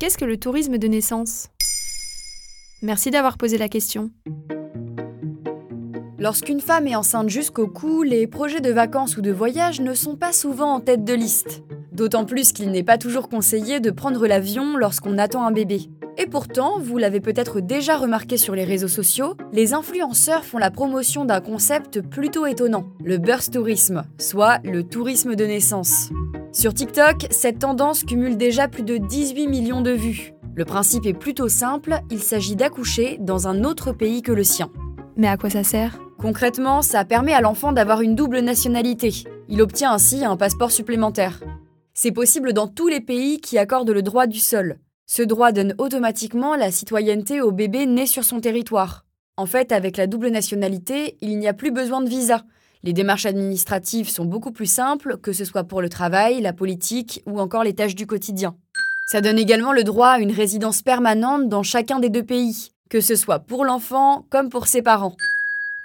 Qu'est-ce que le tourisme de naissance? Merci d'avoir posé la question. Lorsqu'une femme est enceinte jusqu'au cou, les projets de vacances ou de voyage ne sont pas souvent en tête de liste. D'autant plus qu'il n'est pas toujours conseillé de prendre l'avion lorsqu'on attend un bébé. Et pourtant, vous l'avez peut-être déjà remarqué sur les réseaux sociaux, les influenceurs font la promotion d'un concept plutôt étonnant, le birth tourisme, soit le tourisme de naissance. Sur TikTok, cette tendance cumule déjà plus de 18 millions de vues. Le principe est plutôt simple, il s'agit d'accoucher dans un autre pays que le sien. Mais à quoi ça sert? Concrètement, ça permet à l'enfant d'avoir une double nationalité. Il obtient ainsi un passeport supplémentaire. C'est possible dans tous les pays qui accordent le droit du sol. Ce droit donne automatiquement la citoyenneté au bébé né sur son territoire. En fait, avec la double nationalité, il n'y a plus besoin de visa. Les démarches administratives sont beaucoup plus simples, que ce soit pour le travail, la politique ou encore les tâches du quotidien. Ça donne également le droit à une résidence permanente dans chacun des deux pays, que ce soit pour l'enfant comme pour ses parents.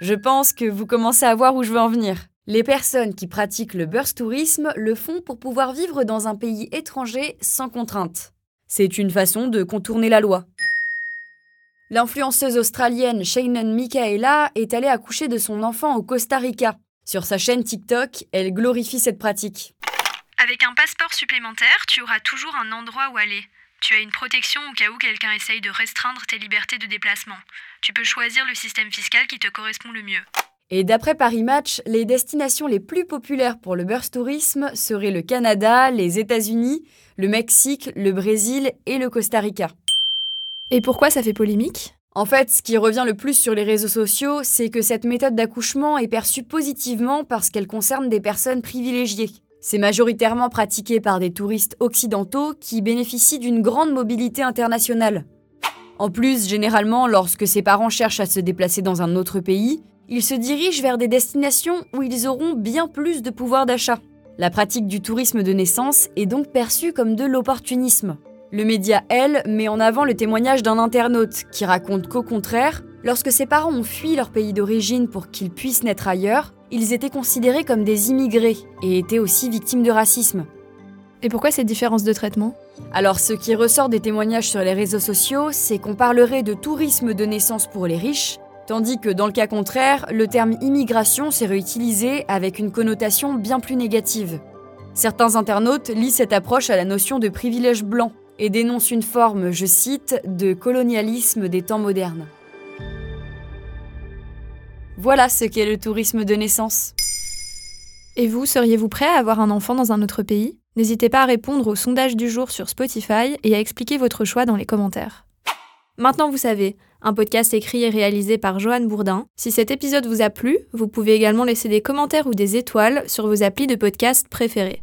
Je pense que vous commencez à voir où je veux en venir. Les personnes qui pratiquent le birth tourisme le font pour pouvoir vivre dans un pays étranger sans contrainte. C'est une façon de contourner la loi. L'influenceuse australienne Shannon Michaela est allée accoucher de son enfant au Costa Rica. Sur sa chaîne TikTok, elle glorifie cette pratique. Avec un passeport supplémentaire, tu auras toujours un endroit où aller. Tu as une protection au cas où quelqu'un essaye de restreindre tes libertés de déplacement. Tu peux choisir le système fiscal qui te correspond le mieux. Et d'après Paris Match, les destinations les plus populaires pour le birth tourisme seraient le Canada, les États-Unis, le Mexique, le Brésil et le Costa Rica. Et pourquoi ça fait polémique? En fait, ce qui revient le plus sur les réseaux sociaux, c'est que cette méthode d'accouchement est perçue positivement parce qu'elle concerne des personnes privilégiées. C'est majoritairement pratiqué par des touristes occidentaux qui bénéficient d'une grande mobilité internationale. En plus, généralement, lorsque ses parents cherchent à se déplacer dans un autre pays, ils se dirigent vers des destinations où ils auront bien plus de pouvoir d'achat. La pratique du tourisme de naissance est donc perçue comme de l'opportunisme. Le média Elle met en avant le témoignage d'un internaute qui raconte qu'au contraire, lorsque ses parents ont fui leur pays d'origine pour qu'ils puissent naître ailleurs, ils étaient considérés comme des immigrés et étaient aussi victimes de racisme. Et pourquoi cette différence de traitement? Alors ce qui ressort des témoignages sur les réseaux sociaux, c'est qu'on parlerait de tourisme de naissance pour les riches Tandis que dans le cas contraire, le terme immigration s'est réutilisé avec une connotation bien plus négative. Certains internautes lient cette approche à la notion de privilège blanc et dénoncent une forme, je cite, de colonialisme des temps modernes. Voilà ce qu'est le tourisme de naissance. Et vous, seriez-vous prêt à avoir un enfant dans un autre pays? N'hésitez pas à répondre au sondage du jour sur Spotify et à expliquer votre choix dans les commentaires. Maintenant vous savez, un podcast écrit et réalisé par Johan Bourdin. Si cet épisode vous a plu, vous pouvez également laisser des commentaires ou des étoiles sur vos applis de podcast préférés.